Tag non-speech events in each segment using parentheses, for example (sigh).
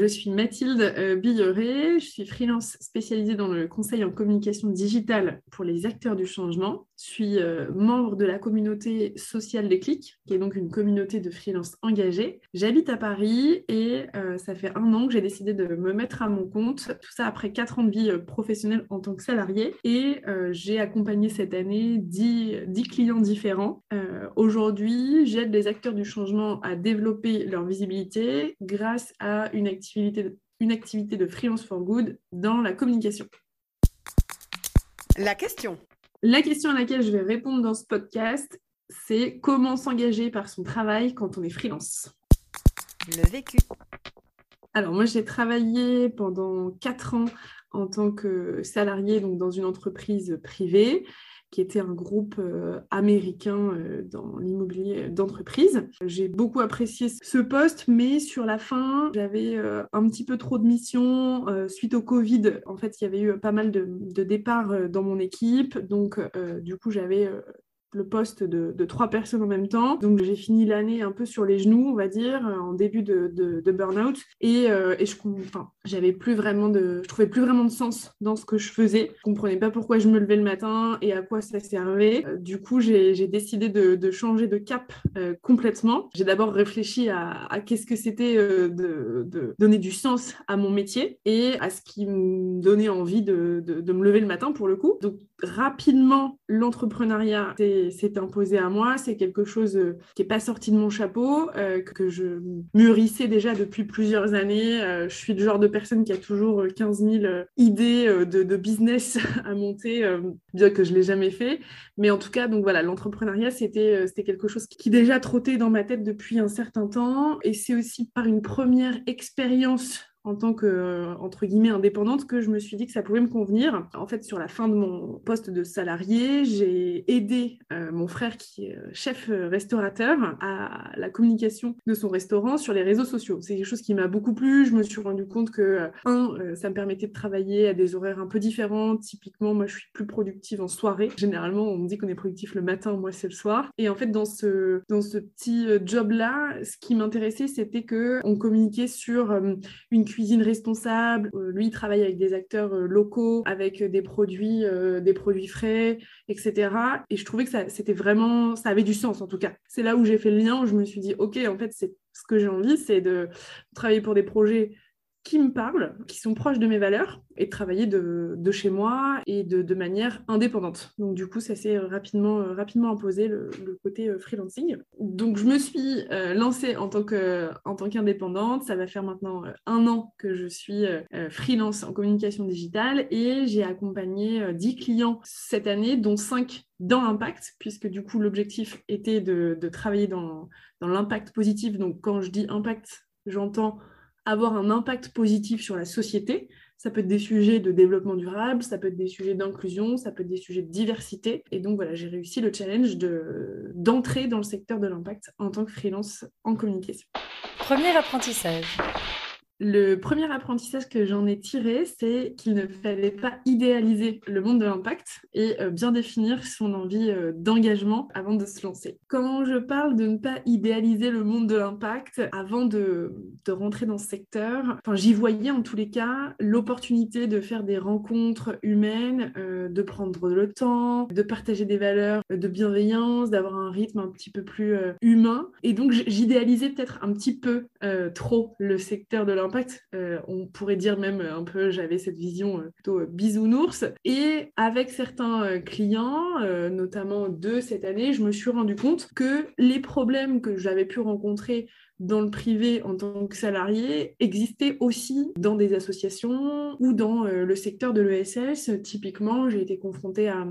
Je suis Mathilde euh, Billeret, je suis freelance spécialisée dans le conseil en communication digitale pour les acteurs du changement. Je suis euh, membre de la communauté sociale des clics, qui est donc une communauté de freelance engagés. J'habite à Paris et euh, ça fait un an que j'ai décidé de me mettre à mon compte, tout ça après quatre ans de vie professionnelle en tant que salarié. Et j'ai accompagné cette année 10, 10 clients différents. Aujourd'hui, j'aide les acteurs du changement à développer leur visibilité grâce à une activité une activité de freelance for good dans la communication. La question. La question à laquelle je vais répondre dans ce podcast, c'est comment s'engager par son travail quand on est freelance. Le vécu. Alors moi j'ai travaillé pendant quatre ans en tant que salarié donc dans une entreprise privée qui était un groupe euh, américain euh, dans l'immobilier d'entreprise. J'ai beaucoup apprécié ce poste, mais sur la fin, j'avais euh, un petit peu trop de missions suite au Covid. En fait, il y avait eu pas mal de, de départs dans mon équipe, donc du coup, j'avais le poste de, trois personnes en même temps. Donc j'ai fini l'année un peu sur les genoux, on va dire, en début de, de, burn-out. Et, euh, et je enfin, j'avais plus vraiment de, je trouvais plus vraiment de sens dans ce que je faisais. Je comprenais pas pourquoi je me levais le matin et à quoi ça servait. Euh, du coup, j'ai décidé de, changer de cap euh, complètement. J'ai d'abord réfléchi à, à qu'est-ce que c'était de, donner du sens à mon métier et à ce qui me donnait envie de, me lever le matin pour le coup. Donc rapidement, l'entrepreneuriat, c'est c'est imposé à moi. C'est quelque chose euh, qui n'est pas sorti de mon chapeau, euh, que je mûrissais déjà depuis plusieurs années. Euh, je suis le genre de personne qui a toujours 15 000 idées de, business (laughs) à monter, bien que je ne l'ai jamais fait. Mais en tout cas, donc voilà, l'entrepreneuriat, c'était quelque chose qui déjà trottait dans ma tête depuis un certain temps. Et c'est aussi par une première expérience en tant que, euh, entre guillemets, indépendante que je me suis dit que ça pouvait me convenir. En fait, sur la fin de mon poste de salarié, j'ai aidé euh, mon frère qui est euh, chef restaurateur à la communication de son restaurant sur les réseaux sociaux. C'est quelque chose qui m'a beaucoup plu. Je me suis rendu compte que, un, ça me permettait de travailler à des horaires un peu différents. Typiquement, moi, je suis plus productive en soirée. Généralement, on me dit qu'on est productif le matin, moi, c'est le soir. Et en fait, dans ce, dans ce petit job-là, ce qui m'intéressait, c'était que on communiquait sur une cuisine responsable. Euh, lui, il travaille avec des acteurs euh, locaux, avec des produits, euh, des produits frais, etc. Et je trouvais que ça, c'était vraiment, ça avait du sens en tout cas. C'est là où j'ai fait le lien, où je me suis dit, ok, en fait, c'est ce que j'ai envie, c'est de travailler pour des projets qui me parlent, qui sont proches de mes valeurs, et travailler de, de chez moi et de, de, manière indépendante. Donc du coup, ça s'est rapidement, euh, rapidement imposé le, le, côté euh, freelancing. Donc je me suis euh, lancée en tant, que, en tant qu'indépendante. Ça va faire maintenant un an que je suis freelance en communication digitale et j'ai accompagné 10 clients cette année, dont 5 dans l'impact, puisque du coup l'objectif était de, de travailler dans, dans l'impact positif. Donc quand je dis impact, j'entends avoir un impact positif sur la société. Ça peut être des sujets de développement durable, ça peut être des sujets d'inclusion, ça peut être des sujets de diversité. Et donc voilà, j'ai réussi le challenge de, d'entrer dans le secteur de l'impact en tant que freelance en communication. Premier apprentissage. Le premier apprentissage que j'en ai tiré, c'est qu'il ne fallait pas idéaliser le monde de l'impact et euh, bien définir son envie euh, d'engagement avant de se lancer. Quand je parle de ne pas idéaliser le monde de l'impact avant de, rentrer dans ce secteur, enfin, j'y voyais en tous les cas l'opportunité de faire des rencontres humaines, euh, de prendre le temps, de partager des valeurs de bienveillance, d'avoir un rythme un petit peu plus humain. Et donc j'idéalisais peut-être un petit peu trop le secteur de l'impact euh, on pourrait dire même un peu, j'avais cette vision euh, plutôt euh, bisounours. Et avec certains clients, notamment de cette année, je me suis rendu compte que les problèmes que j'avais pu rencontrer dans le privé en tant que salarié existaient aussi dans des associations ou dans le secteur de l'ESS. Typiquement, j'ai été confrontée à,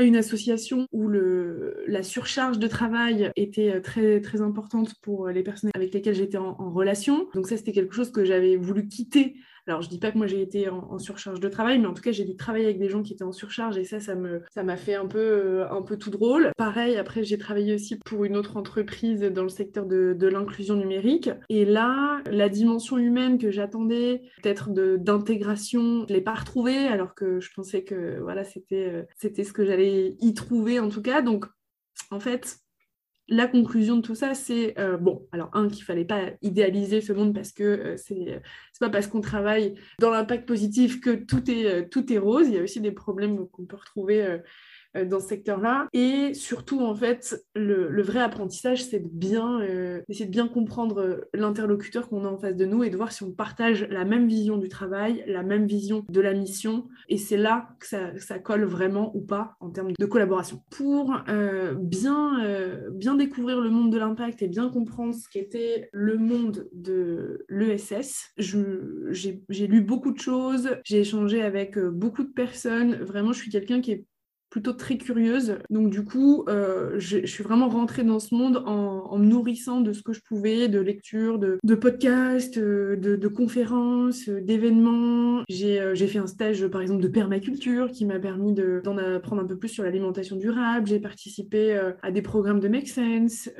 une association où la surcharge de travail était très, très importante pour les personnes avec lesquelles j'étais en, relation. Donc ça, c'était quelque chose que j'avais voulu quitter Alors, je dis pas que moi j'ai été en, surcharge de travail, mais en tout cas, j'ai dû travailler avec des gens qui étaient en surcharge et ça, ça m'a fait un peu, euh, un peu tout drôle. Pareil, après, j'ai travaillé aussi pour une autre entreprise dans le secteur de, l'inclusion numérique. Et là, la dimension humaine que j'attendais, peut-être d'intégration, je l'ai pas retrouvée, alors que je pensais que voilà, c'était, euh, c'était ce que j'allais y trouver en tout cas. Donc, en fait, la conclusion de tout ça, c'est euh, bon, alors un, qu'il fallait pas idéaliser ce monde parce que euh, c'est pas parce qu'on travaille dans l'impact positif que tout est, euh, tout est rose. Il y a aussi des problèmes qu'on peut retrouver euh, dans ce secteur-là. Et surtout, en fait, le, vrai apprentissage, c'est de bien, euh, de bien comprendre euh, l'interlocuteur qu'on a en face de nous et de voir si on partage la même vision du travail, la même vision de la mission. Et c'est là que ça, colle vraiment ou pas en termes de collaboration. Pour bien, bien découvrir le monde de l'impact et bien comprendre ce qu'était le monde de l'ESS, j'ai lu beaucoup de choses, j'ai échangé avec beaucoup de personnes. Vraiment, je suis quelqu'un qui est plutôt très curieuse. Donc du coup, euh, je, suis vraiment rentrée dans ce monde en, me nourrissant de ce que je pouvais, de lectures, de, podcasts, euh, de, conférences, euh, d'événements. J'ai fait un stage, par exemple, de permaculture qui m'a permis d'en apprendre un peu plus sur l'alimentation durable. J'ai participé à des programmes de Make Sense.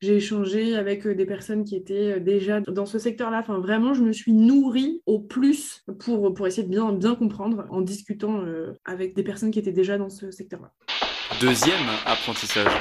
J'ai échangé avec des personnes qui étaient déjà dans ce secteur-là. Enfin, vraiment, je me suis nourrie au plus pour, pour essayer de bien, bien comprendre en discutant avec des personnes qui étaient déjà dans ce secteur-là. Deuxième apprentissage.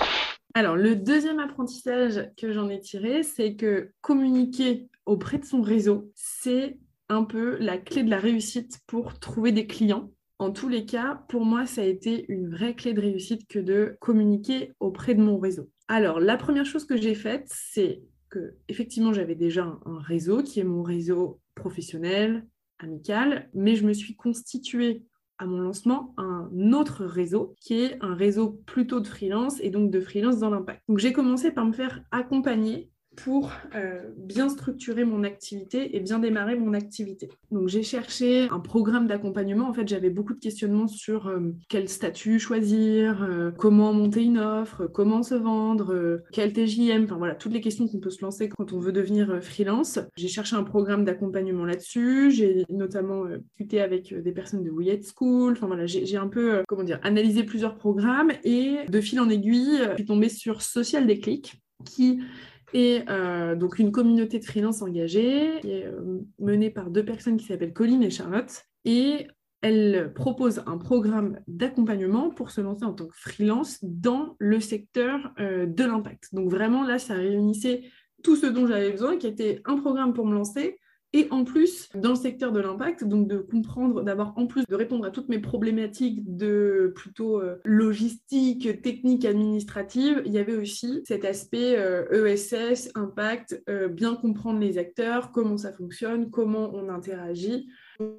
Alors, le deuxième apprentissage que j'en ai tiré, c'est que communiquer auprès de son réseau, c'est un peu la clé de la réussite pour trouver des clients. En tous les cas, pour moi, ça a été une vraie clé de réussite que de communiquer auprès de mon réseau. Alors, la première chose que j'ai faite, c'est que effectivement, j'avais déjà un réseau qui est mon réseau professionnel, amical, mais je me suis constituée à mon lancement un autre réseau qui est un réseau plutôt de freelance et donc de freelance dans l'impact. Donc j'ai commencé par me faire accompagner pour euh, bien structurer mon activité et bien démarrer mon activité. Donc j'ai cherché un programme d'accompagnement. En fait, j'avais beaucoup de questionnements sur euh, quel statut choisir, euh, comment monter une offre, comment se vendre, quel TJM, enfin voilà, toutes les questions qu'on peut se lancer quand on veut devenir freelance. J'ai cherché un programme d'accompagnement là-dessus. J'ai notamment discuté avec des personnes de We School. Enfin voilà, j'ai un peu, comment dire, analysé plusieurs programmes et de fil en aiguille, je suis tombée sur Social Déclic qui et euh, donc une communauté de freelance engagée euh, menée par deux personnes qui s'appellent Colline et Charlotte. Et elle propose un programme d'accompagnement pour se lancer en tant que freelance dans le secteur euh, de l'impact. Donc vraiment là, ça réunissait tout ce dont j'avais besoin, qui était un programme pour me lancer, et en plus, dans le secteur de l'impact, donc de comprendre, d'avoir en plus de répondre à toutes mes problématiques de plutôt euh, logistique, technique, administrative, il y avait aussi cet aspect ESS, euh, e impact, euh, bien comprendre les acteurs, comment ça fonctionne, comment on interagit.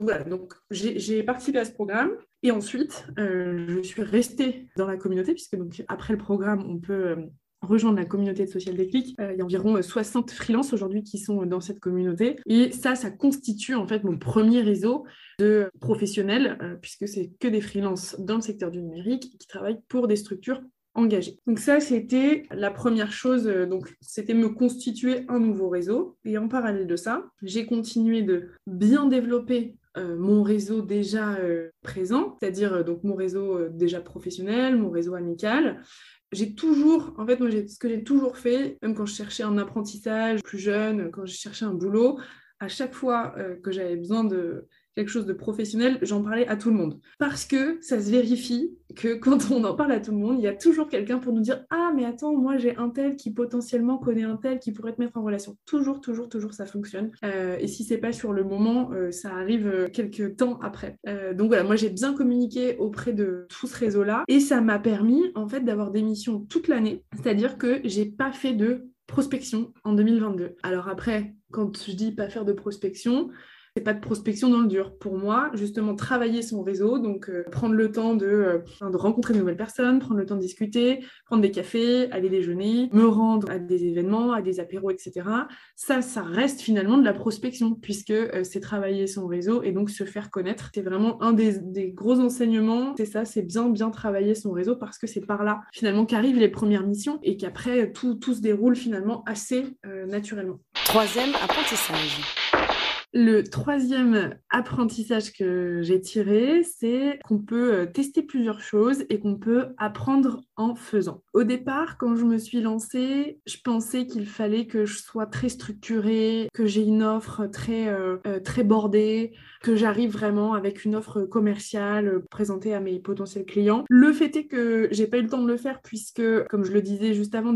Voilà, donc j'ai participé à ce programme et ensuite je suis restée dans la communauté puisque donc après le programme on peut rejoindre la communauté de Social Déclic. Euh, il y a environ 60 euh, freelances aujourd'hui qui sont dans cette communauté. Et ça, ça constitue en fait mon premier réseau de professionnels, euh, puisque c'est que des freelances dans le secteur du numérique qui travaillent pour des structures engagées. Donc ça, c'était la première chose, donc c'était me constituer un nouveau réseau. Et en parallèle de ça, j'ai continué de bien développer mon réseau déjà présent, c'est-à-dire donc mon réseau déjà professionnel, mon réseau amical, j'ai toujours, en fait, moi, ce que j'ai toujours fait, même quand je cherchais un apprentissage plus jeune, quand je cherchais un boulot, à chaque fois euh, que j'avais besoin de quelque chose de professionnel, j'en parlais à tout le monde. Parce que ça se vérifie que quand on en parle à tout le monde, il y a toujours quelqu'un pour nous dire Ah, mais attends, moi j'ai un tel qui potentiellement connaît un tel qui pourrait te mettre en relation. Toujours, toujours, toujours, ça fonctionne. Euh, et si c'est pas sur le moment, euh, ça arrive quelques temps après. donc voilà, moi j'ai bien communiqué auprès de tout ce réseau-là et ça m'a permis en fait d'avoir des missions toute l'année. C'est-à-dire que j'ai pas fait de prospection en 2022. Alors après, quand je dis pas faire de prospection, c'est pas de prospection dans le dur. Pour moi, justement, travailler son réseau, donc euh, prendre le temps de, euh, de, rencontrer de nouvelles personnes, prendre le temps de discuter, prendre des cafés, aller déjeuner, me rendre à des événements, à des apéros, etc. Ça, ça reste finalement de la prospection, puisque euh, c'est travailler son réseau et donc se faire connaître. C'est vraiment un des, des gros enseignements. C'est ça, c'est bien, bien travailler son réseau parce que c'est par là, finalement, qu'arrivent les premières missions et qu'après, tout, tout se déroule finalement assez naturellement. Troisième apprentissage. Le troisième apprentissage que j'ai tiré, c'est qu'on peut euh, tester plusieurs choses et qu'on peut apprendre en faisant. Au départ, quand je me suis lancée, je pensais qu'il fallait que je sois très structurée, que j'ai une offre très, euh, euh, très bordée, que j'arrive vraiment avec une offre commerciale présentée à mes potentiels clients. Le fait est que j'ai pas eu le temps de le faire puisque, comme je le disais juste avant,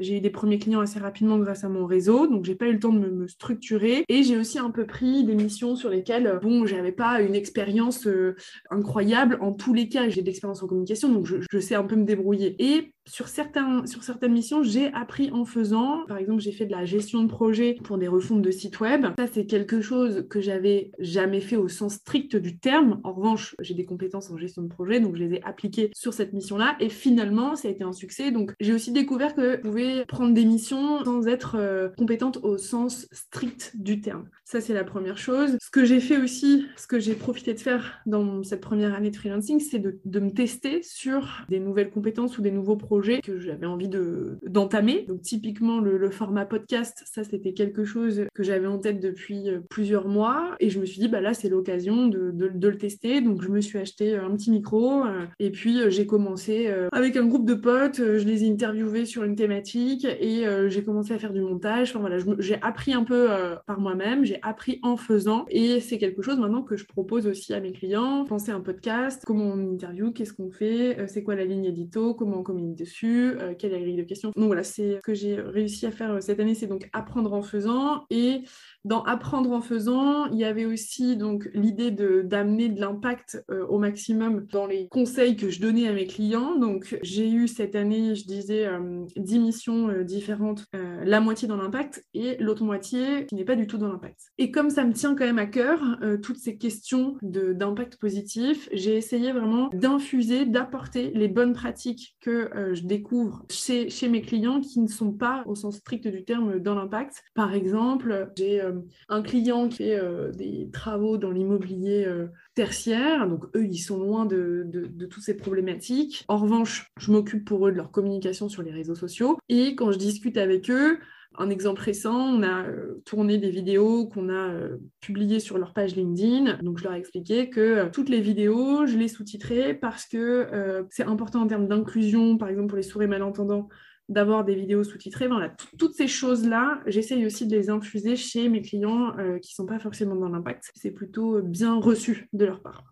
j'ai eu des premiers clients assez rapidement grâce à mon réseau, donc j'ai pas eu le temps de me, me structurer et j'ai aussi peu pris des missions sur lesquelles, bon, j'avais pas une expérience euh, incroyable. En tous les cas, j'ai de l'expérience en communication, donc je, je, sais un peu me débrouiller. Et sur, certains, sur certaines missions, j'ai appris en faisant. Par exemple, j'ai fait de la gestion de projet pour des refontes de sites web. Ça, c'est quelque chose que j'avais jamais fait au sens strict du terme. En revanche, j'ai des compétences en gestion de projet, donc je les ai appliquées sur cette mission-là. Et finalement, ça a été un succès. Donc, j'ai aussi découvert que je pouvais prendre des missions sans être euh, compétente au sens strict du terme. Ça, c'est la première chose. Ce que j'ai fait aussi, ce que j'ai profité de faire dans cette première année de freelancing, c'est de, de me tester sur des nouvelles compétences ou des nouveaux projets que j'avais envie de, d'entamer. Donc typiquement le, format podcast, ça c'était quelque chose que j'avais en tête depuis euh, plusieurs mois et je me suis dit bah là c'est l'occasion de, de, le tester. Donc je me suis acheté un petit micro euh, et puis euh, j'ai commencé avec un groupe de potes, je les ai interviewés sur une thématique et j'ai commencé à faire du montage. Enfin voilà, j'ai appris un peu par moi-même, j'ai appris en faisant et c'est quelque chose maintenant que je propose aussi à mes clients. Penser un podcast, comment on interview, qu'est-ce qu'on fait, c'est quoi la ligne édito, comment on communique dessus, euh, quelle est la grille de questions. Donc voilà, c'est ce que j'ai réussi à faire euh, cette année, c'est donc apprendre en faisant. Et dans apprendre en faisant, il y avait aussi donc l'idée d'amener de l'impact euh, au maximum dans les conseils que je donnais à mes clients. Donc j'ai eu cette année, je disais, 10 missions différentes, la moitié dans l'impact et l'autre moitié qui n'est pas du tout dans l'impact. Et comme ça me tient quand même à cœur, toutes ces questions d'impact positif, j'ai essayé vraiment d'infuser, d'apporter les bonnes pratiques que je découvre chez, chez, mes clients qui ne sont pas au sens strict du terme dans l'impact. Par exemple, j'ai euh, un client qui fait euh, des travaux dans l'immobilier euh, tertiaire, donc eux, ils sont loin de, de, toutes ces problématiques. En revanche, je m'occupe pour eux de leur communication sur les réseaux sociaux et quand je discute avec eux, un exemple récent, on a euh, tourné des vidéos qu'on a publiées sur leur page LinkedIn. Donc, je leur ai expliqué que toutes les vidéos, je les sous-titrais parce que c'est important en termes d'inclusion, par exemple pour les sourds et malentendants, d'avoir des vidéos sous-titrées. Voilà, toutes ces choses-là, j'essaye aussi de les infuser chez mes clients qui ne sont pas forcément dans l'impact. C'est plutôt bien reçu de leur part.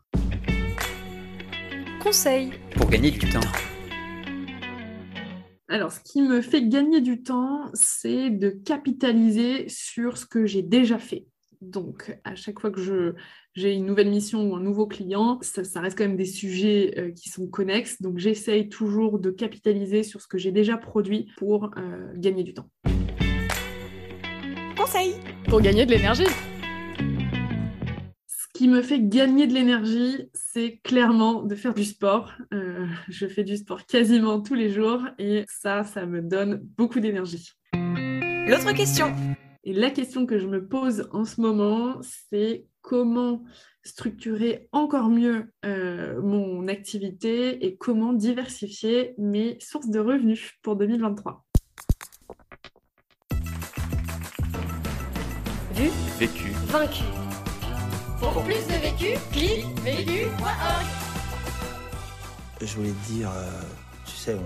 Conseil pour gagner du temps. Alors, ce qui me fait gagner du temps, c'est de capitaliser sur ce que j'ai déjà fait. Donc, à chaque fois que j'ai une nouvelle mission ou un nouveau client, ça, reste quand même des sujets euh, qui sont connexes. Donc, j'essaye toujours de capitaliser sur ce que j'ai déjà produit pour euh, gagner du temps. Conseil pour gagner de l'énergie qui me fait gagner de l'énergie, c'est clairement de faire du sport. Euh, je fais du sport quasiment tous les jours et ça, ça me donne beaucoup d'énergie. L'autre question. Et la question que je me pose en ce moment, c'est comment structurer encore mieux euh, mon activité et comment diversifier mes sources de revenus pour 2023. Vu Vécu Vaincu pour plus de vécu, clique vécu.org. Je voulais te dire, euh, tu sais,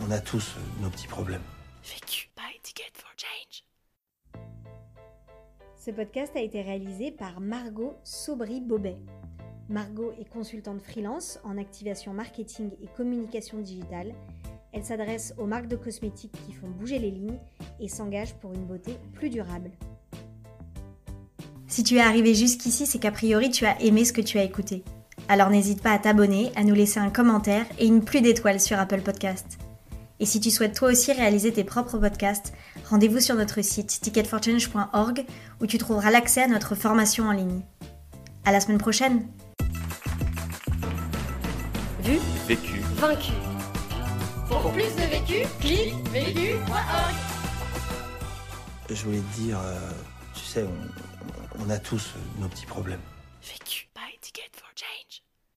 on, a tous nos petits problèmes. Vécu, Ce podcast a été réalisé par Margot Sobry-Bobet. Margot est consultante freelance en activation marketing et communication digitale. Elle s'adresse aux marques de cosmétiques qui font bouger les lignes et s'engage pour une beauté plus durable. Si tu es arrivé jusqu'ici, c'est qu'a priori tu as aimé ce que tu as écouté. Alors n'hésite pas à t'abonner, à nous laisser un commentaire et une pluie d'étoiles sur Apple Podcast. Et si tu souhaites toi aussi réaliser tes propres podcasts, rendez-vous sur notre site ticketforchange.org où tu trouveras l'accès à notre formation en ligne. À la semaine prochaine. Vu, vécu, vaincu. Pour plus de vécu, clique vécu.org. Je voulais te dire, euh, tu sais, on, on a tous nos petits problèmes. Vécu.